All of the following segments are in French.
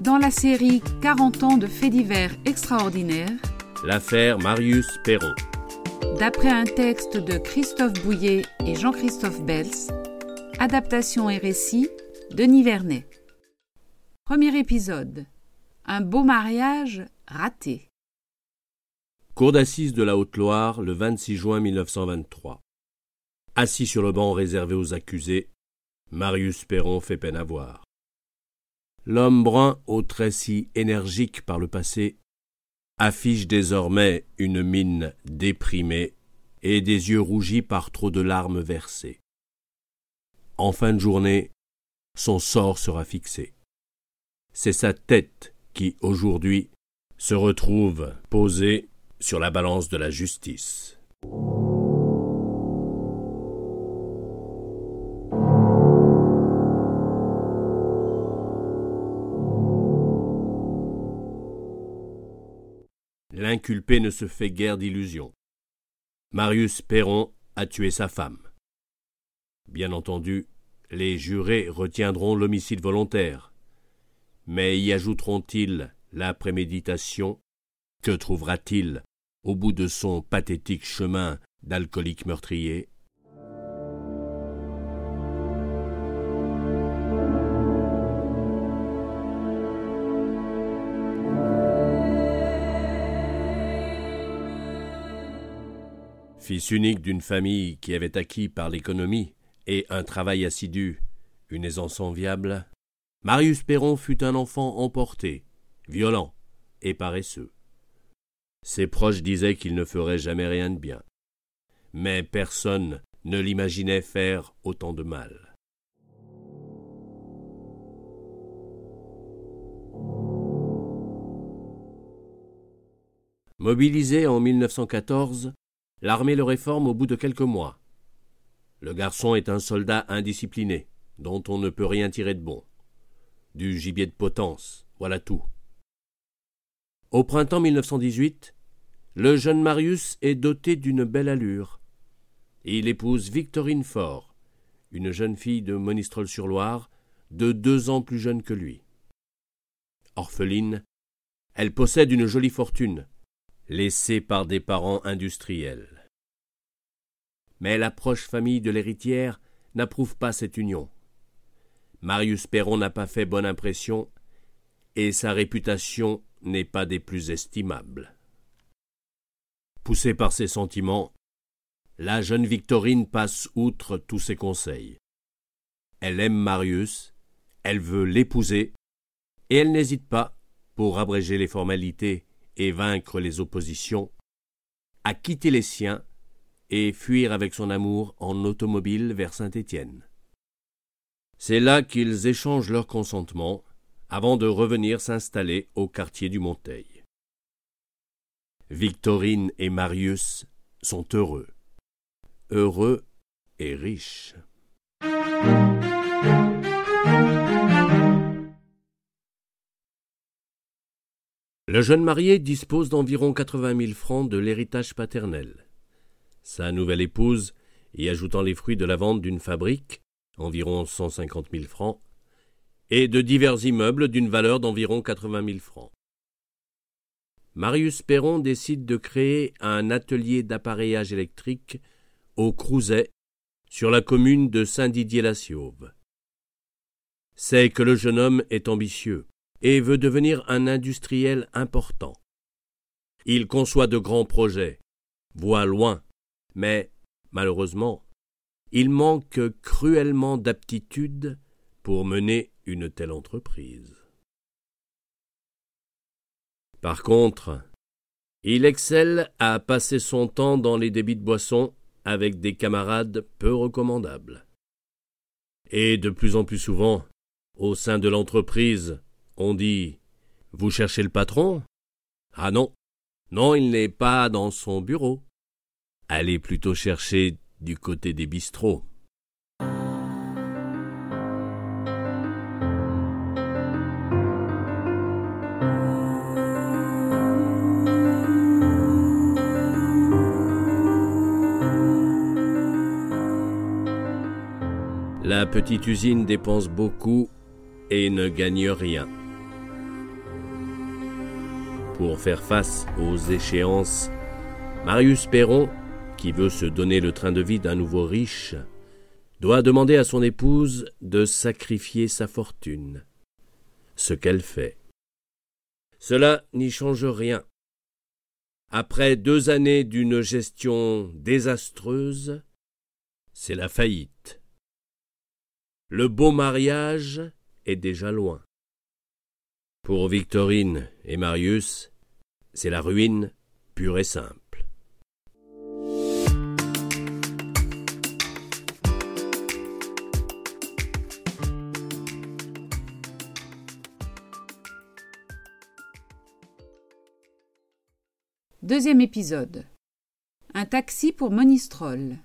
Dans la série 40 ans de faits divers extraordinaires, L'affaire Marius Perron. d'après un texte de Christophe Bouillet et Jean-Christophe Bels, adaptation et récit Denis Vernet. Premier épisode. Un beau mariage raté. Cour d'assises de la Haute-Loire, le 26 juin 1923. Assis sur le banc réservé aux accusés, Marius Perron fait peine à voir. L'homme brun, aux traits si énergiques par le passé, affiche désormais une mine déprimée et des yeux rougis par trop de larmes versées. En fin de journée, son sort sera fixé. C'est sa tête qui, aujourd'hui, se retrouve posée sur la balance de la justice. Ne se fait guère d'illusions. Marius Perron a tué sa femme. Bien entendu, les jurés retiendront l'homicide volontaire. Mais y ajouteront-ils la préméditation? Que trouvera-t-il au bout de son pathétique chemin d'alcoolique meurtrier? Fils unique d'une famille qui avait acquis par l'économie et un travail assidu une aisance enviable, Marius Perron fut un enfant emporté, violent et paresseux. Ses proches disaient qu'il ne ferait jamais rien de bien. Mais personne ne l'imaginait faire autant de mal. Mobilisé en 1914, l'armée le réforme au bout de quelques mois. Le garçon est un soldat indiscipliné, dont on ne peut rien tirer de bon. Du gibier de potence, voilà tout. Au printemps 1918, le jeune Marius est doté d'une belle allure. Il épouse Victorine Faure, une jeune fille de Monistrol-sur-Loire, de deux ans plus jeune que lui. Orpheline, elle possède une jolie fortune, laissée par des parents industriels. Mais la proche famille de l'héritière n'approuve pas cette union. Marius Perron n'a pas fait bonne impression, et sa réputation n'est pas des plus estimables. Poussée par ses sentiments, la jeune Victorine passe outre tous ses conseils. Elle aime Marius, elle veut l'épouser, et elle n'hésite pas, pour abréger les formalités et vaincre les oppositions, à quitter les siens et fuir avec son amour en automobile vers Saint-Étienne. C'est là qu'ils échangent leur consentement avant de revenir s'installer au quartier du Monteil. Victorine et Marius sont heureux. Heureux et riches. Le jeune marié dispose d'environ quatre-vingt mille francs de l'héritage paternel. Sa nouvelle épouse, y ajoutant les fruits de la vente d'une fabrique, environ cent cinquante mille francs, et de divers immeubles d'une valeur d'environ quatre-vingt mille francs. Marius Perron décide de créer un atelier d'appareillage électrique au Crouzet, sur la commune de Saint-Didier-la-Siauve. C'est que le jeune homme est ambitieux et veut devenir un industriel important. Il conçoit de grands projets, voit loin, mais, malheureusement, il manque cruellement d'aptitude pour mener une telle entreprise. Par contre, il excelle à passer son temps dans les débits de boissons avec des camarades peu recommandables. Et de plus en plus souvent, au sein de l'entreprise, on dit Vous cherchez le patron? Ah non, non, il n'est pas dans son bureau. Allez plutôt chercher du côté des bistrots. La petite usine dépense beaucoup et ne gagne rien. Pour faire face aux échéances, Marius Perron, qui veut se donner le train de vie d'un nouveau riche, doit demander à son épouse de sacrifier sa fortune. Ce qu'elle fait. Cela n'y change rien. Après deux années d'une gestion désastreuse, c'est la faillite. Le beau mariage est déjà loin. Pour Victorine et Marius, c'est la ruine pure et simple. Deuxième épisode. Un taxi pour Monistrol.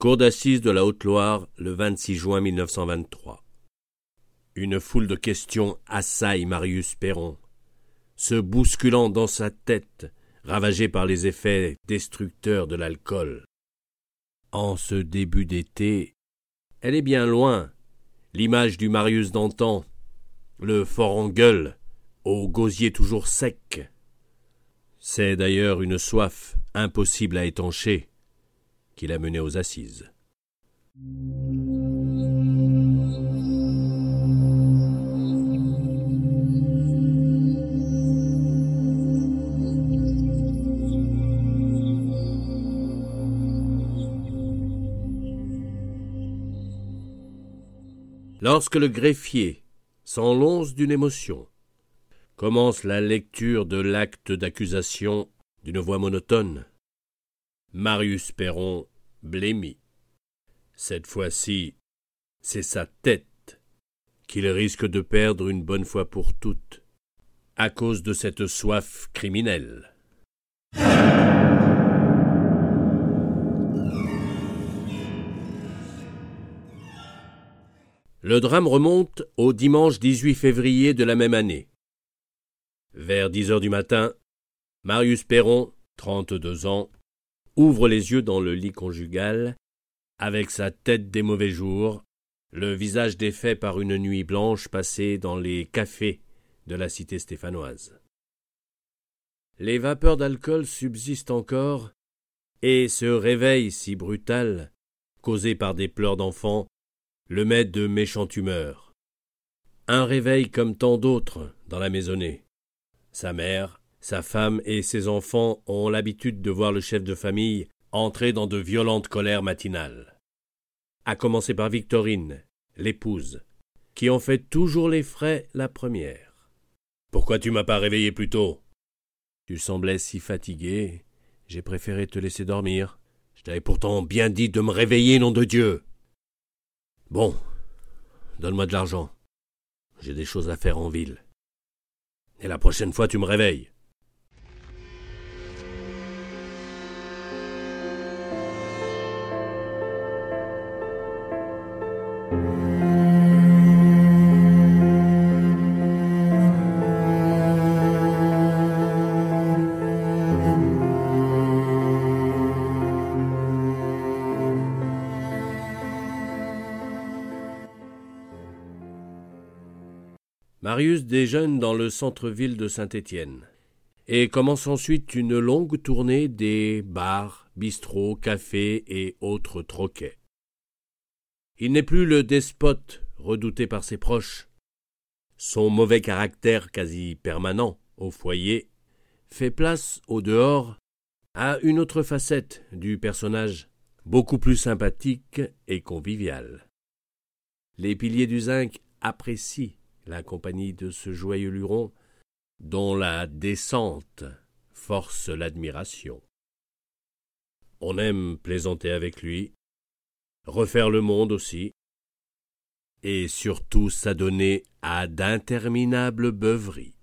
Cour d'assises de la Haute-Loire, le 26 juin 1923. Une foule de questions assaille Marius Perron, se bousculant dans sa tête, ravagée par les effets destructeurs de l'alcool. En ce début d'été, elle est bien loin, l'image du Marius d'antan, le fort en gueule, au gosier toujours sec. C'est d'ailleurs une soif impossible à étancher qui l'a mené aux assises. Lorsque le greffier s'enlonce d'une émotion, commence la lecture de l'acte d'accusation d'une voix monotone, Marius Perron blêmit. Cette fois-ci, c'est sa tête qu'il risque de perdre une bonne fois pour toutes, à cause de cette soif criminelle. Le drame remonte au dimanche 18 février de la même année. Vers dix heures du matin, Marius Perron, trente-deux ans, ouvre les yeux dans le lit conjugal, avec sa tête des mauvais jours, le visage défait par une nuit blanche passée dans les cafés de la cité stéphanoise. Les vapeurs d'alcool subsistent encore, et ce réveil si brutal, causé par des pleurs d'enfants, le met de méchante humeur. Un réveil comme tant d'autres dans la maisonnée. Sa mère, sa femme et ses enfants ont l'habitude de voir le chef de famille entrer dans de violentes colères matinales. À commencer par Victorine, l'épouse, qui en fait toujours les frais la première. Pourquoi tu m'as pas réveillé plus tôt Tu semblais si fatigué, j'ai préféré te laisser dormir. Je t'avais pourtant bien dit de me réveiller, nom de Dieu. Bon, donne-moi de l'argent. J'ai des choses à faire en ville. Et la prochaine fois, tu me réveilles. Déjeune dans le centre-ville de Saint-Étienne et commence ensuite une longue tournée des bars, bistrots, cafés et autres troquets. Il n'est plus le despote redouté par ses proches. Son mauvais caractère quasi permanent au foyer fait place au dehors à une autre facette du personnage, beaucoup plus sympathique et convivial. Les piliers du zinc apprécient la compagnie de ce joyeux luron, dont la descente force l'admiration. On aime plaisanter avec lui, refaire le monde aussi, et surtout s'adonner à d'interminables beuveries.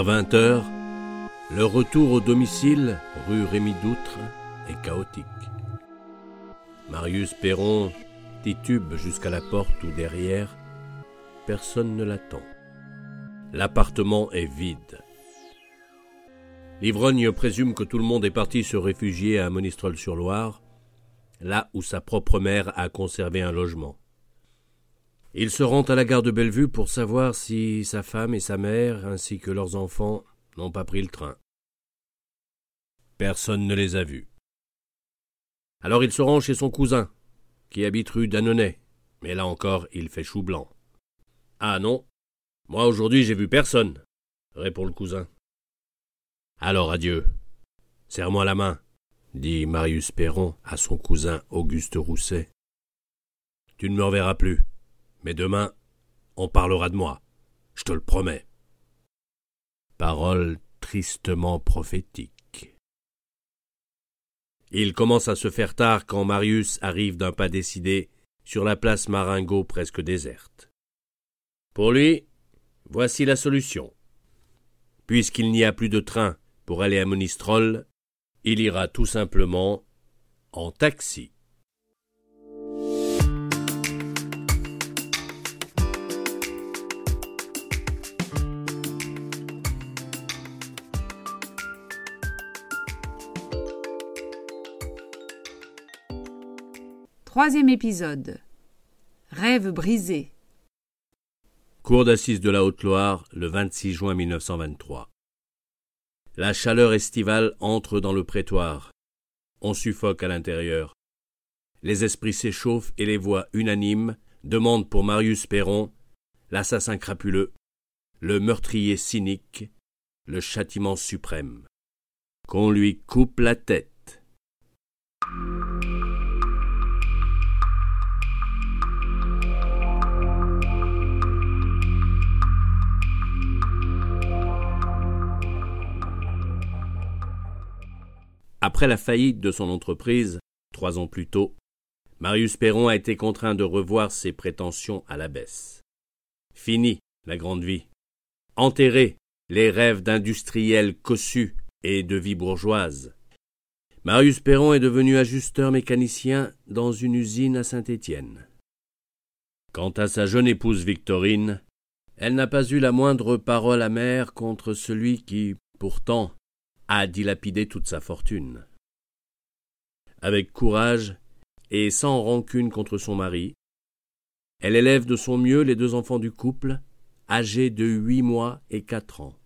Vers vingt heures, le retour au domicile, rue Rémy d'Outre, est chaotique. Marius Perron titube jusqu'à la porte où derrière, personne ne l'attend. L'appartement est vide. L'ivrogne présume que tout le monde est parti se réfugier à Monistrol-sur-Loire, là où sa propre mère a conservé un logement. Il se rend à la gare de Bellevue pour savoir si sa femme et sa mère, ainsi que leurs enfants, n'ont pas pris le train. Personne ne les a vus. Alors il se rend chez son cousin, qui habite rue d'Annonay, mais là encore il fait chou blanc. Ah non, moi aujourd'hui j'ai vu personne, répond le cousin. Alors adieu. Serre-moi la main, dit Marius Perron à son cousin Auguste Rousset. Tu ne me reverras plus. Mais demain, on parlera de moi, je te le promets. Parole tristement prophétique. Il commence à se faire tard quand Marius arrive d'un pas décidé sur la place Maringot presque déserte. Pour lui, voici la solution. Puisqu'il n'y a plus de train pour aller à Monistrol, il ira tout simplement en taxi. Troisième épisode. Rêve brisé. Cour d'assises de la Haute-Loire, le 26 juin 1923. La chaleur estivale entre dans le prétoire. On suffoque à l'intérieur. Les esprits s'échauffent et les voix unanimes demandent pour Marius Perron l'assassin crapuleux, le meurtrier cynique, le châtiment suprême. Qu'on lui coupe la tête. Après la faillite de son entreprise, trois ans plus tôt, Marius Perron a été contraint de revoir ses prétentions à la baisse. Fini la grande vie. Enterré les rêves d'industriels cossus et de vie bourgeoise. Marius Perron est devenu ajusteur mécanicien dans une usine à Saint-Étienne. Quant à sa jeune épouse Victorine, elle n'a pas eu la moindre parole amère contre celui qui, pourtant, a dilapidé toute sa fortune. Avec courage et sans rancune contre son mari, elle élève de son mieux les deux enfants du couple, âgés de huit mois et quatre ans.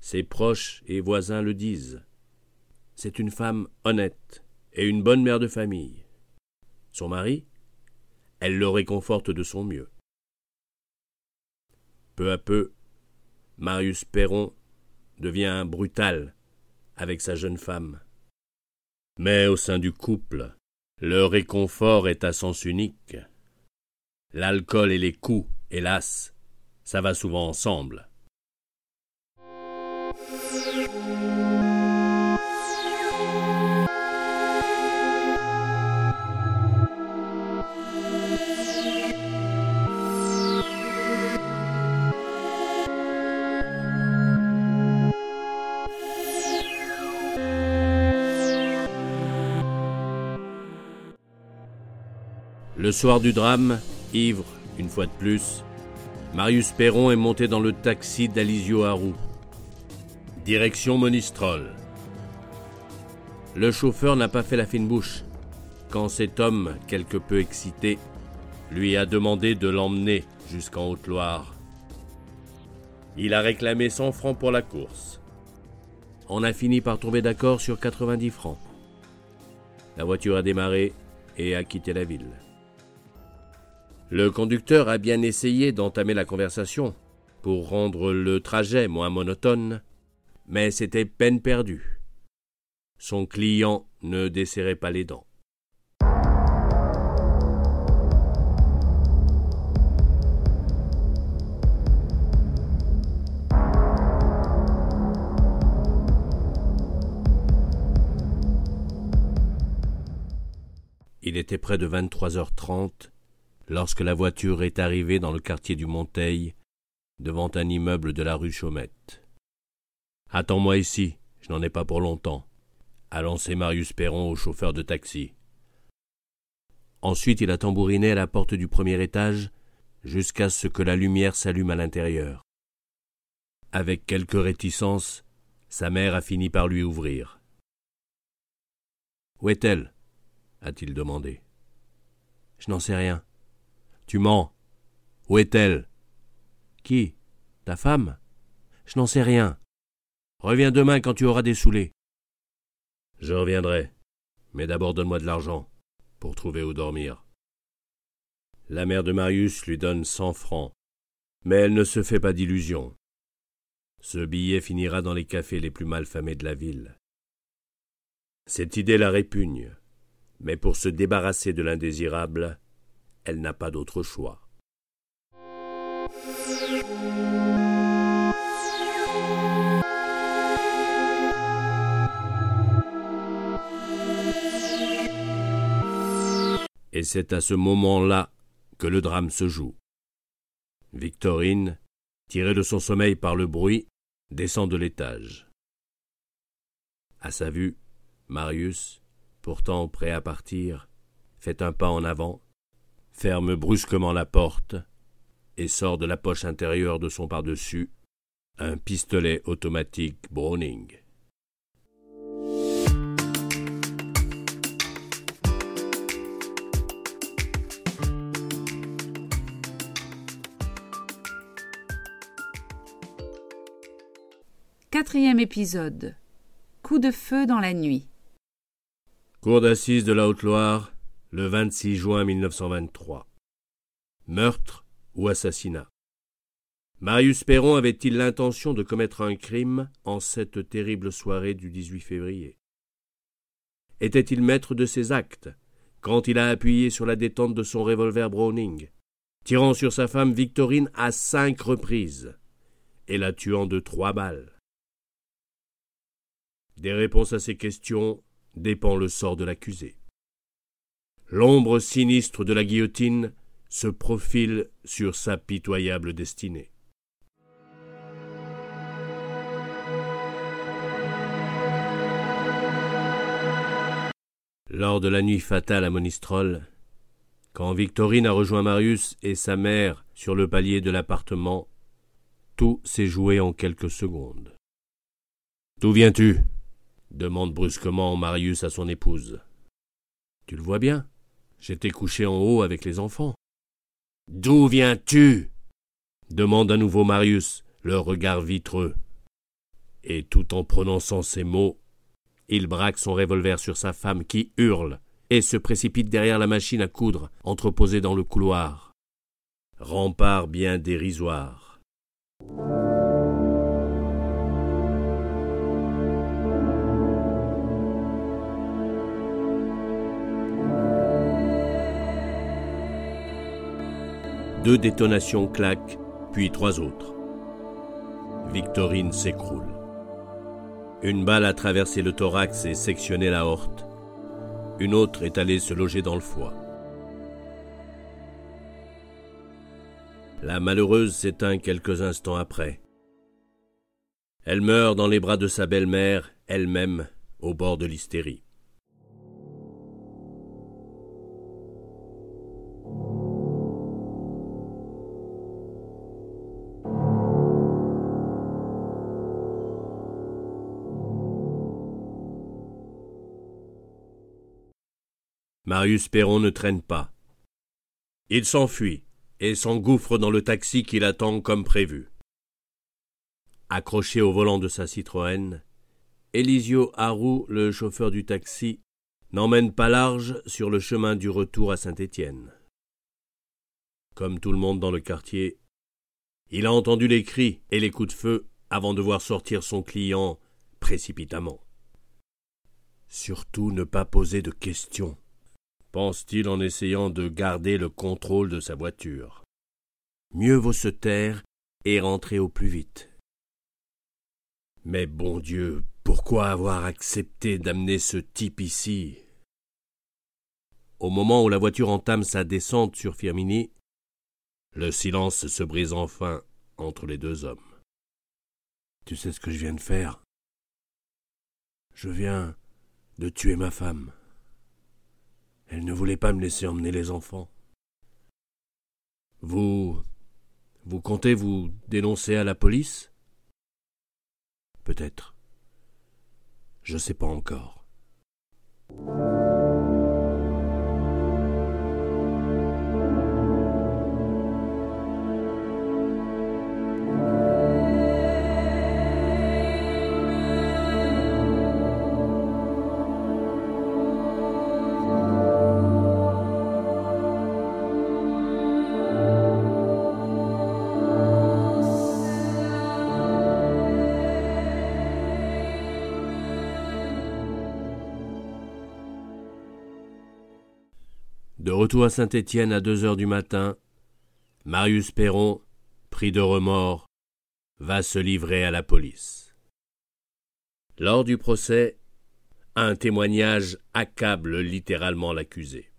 Ses proches et voisins le disent. C'est une femme honnête et une bonne mère de famille. Son mari, elle le réconforte de son mieux. Peu à peu, Marius Perron devient brutal avec sa jeune femme. Mais au sein du couple, le réconfort est à sens unique. L'alcool et les coups, hélas, ça va souvent ensemble. Le soir du drame, ivre, une fois de plus, Marius Perron est monté dans le taxi d'Alizio Harou. Direction Monistrol. Le chauffeur n'a pas fait la fine bouche quand cet homme, quelque peu excité, lui a demandé de l'emmener jusqu'en Haute-Loire. Il a réclamé 100 francs pour la course. On a fini par tomber d'accord sur 90 francs. La voiture a démarré et a quitté la ville. Le conducteur a bien essayé d'entamer la conversation pour rendre le trajet moins monotone, mais c'était peine perdue. Son client ne desserrait pas les dents. Il était près de 23h30 lorsque la voiture est arrivée dans le quartier du Monteil, devant un immeuble de la rue Chaumette. Attends-moi ici, je n'en ai pas pour longtemps, a lancé Marius Perron au chauffeur de taxi. Ensuite il a tambouriné à la porte du premier étage jusqu'à ce que la lumière s'allume à l'intérieur. Avec quelque réticence, sa mère a fini par lui ouvrir. Où est-elle? a-t-il demandé. Je n'en sais rien. Tu mens. Où est-elle? Qui? Ta femme? Je n'en sais rien. Reviens demain quand tu auras des saoulés. Je reviendrai. Mais d'abord donne-moi de l'argent pour trouver où dormir. La mère de Marius lui donne cent francs, mais elle ne se fait pas d'illusions. Ce billet finira dans les cafés les plus malfamés de la ville. Cette idée la répugne mais pour se débarrasser de l'indésirable, elle n'a pas d'autre choix. Et c'est à ce moment-là que le drame se joue. Victorine, tirée de son sommeil par le bruit, descend de l'étage. À sa vue, Marius, pourtant prêt à partir, fait un pas en avant, ferme brusquement la porte et sort de la poche intérieure de son par-dessus un pistolet automatique Browning. Quatrième épisode. Coup de feu dans la nuit. Cour d'assises de la Haute-Loire, le 26 juin 1923. Meurtre ou assassinat Marius Perron avait-il l'intention de commettre un crime en cette terrible soirée du 18 février? Était-il maître de ses actes quand il a appuyé sur la détente de son revolver Browning, tirant sur sa femme Victorine à cinq reprises et la tuant de trois balles? Des réponses à ces questions dépend le sort de l'accusé. L'ombre sinistre de la guillotine se profile sur sa pitoyable destinée. Lors de la nuit fatale à Monistrol, quand Victorine a rejoint Marius et sa mère sur le palier de l'appartement, tout s'est joué en quelques secondes. D'où viens-tu? demande brusquement Marius à son épouse. Tu le vois bien, j'étais couché en haut avec les enfants. D'où viens-tu? demande à nouveau Marius, le regard vitreux. Et tout en prononçant ces mots, il braque son revolver sur sa femme qui hurle et se précipite derrière la machine à coudre entreposée dans le couloir. Rempart bien dérisoire. Deux détonations claquent, puis trois autres. Victorine s'écroule. Une balle a traversé le thorax et sectionné la horte. Une autre est allée se loger dans le foie. La malheureuse s'éteint quelques instants après. Elle meurt dans les bras de sa belle-mère, elle-même, au bord de l'hystérie. Marius Perron ne traîne pas. Il s'enfuit et s'engouffre dans le taxi qui l'attend comme prévu. Accroché au volant de sa Citroën, Elisio Harou, le chauffeur du taxi, n'emmène pas large sur le chemin du retour à Saint-Étienne. Comme tout le monde dans le quartier, il a entendu les cris et les coups de feu avant de voir sortir son client précipitamment. Surtout ne pas poser de questions, pense-t-il en essayant de garder le contrôle de sa voiture. Mieux vaut se taire et rentrer au plus vite. Mais bon Dieu, pourquoi avoir accepté d'amener ce type ici? Au moment où la voiture entame sa descente sur Firmini, le silence se brise enfin entre les deux hommes. Tu sais ce que je viens de faire? Je viens de tuer ma femme. Elle ne voulait pas me laisser emmener les enfants. Vous. Vous comptez vous dénoncer à la police? Peut-être. Je ne sais pas encore. Retour à Saint-Étienne à deux heures du matin, Marius Perron, pris de remords, va se livrer à la police. Lors du procès, un témoignage accable littéralement l'accusé.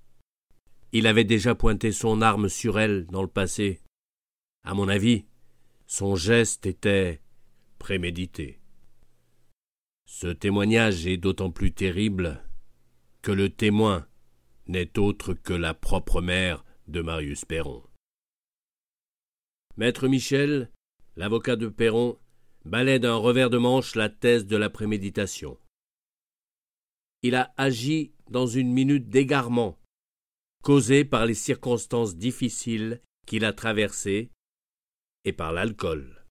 Il avait déjà pointé son arme sur elle dans le passé. À mon avis, son geste était prémédité. Ce témoignage est d'autant plus terrible que le témoin n'est autre que la propre mère de Marius Perron. Maître Michel, l'avocat de Perron, balaie d'un revers de manche la thèse de la préméditation. Il a agi dans une minute d'égarement, causée par les circonstances difficiles qu'il a traversées et par l'alcool.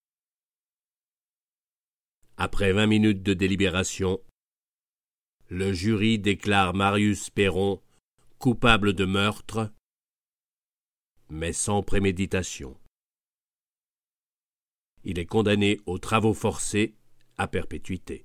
Après vingt minutes de délibération, le jury déclare Marius Perron coupable de meurtre, mais sans préméditation. Il est condamné aux travaux forcés à perpétuité.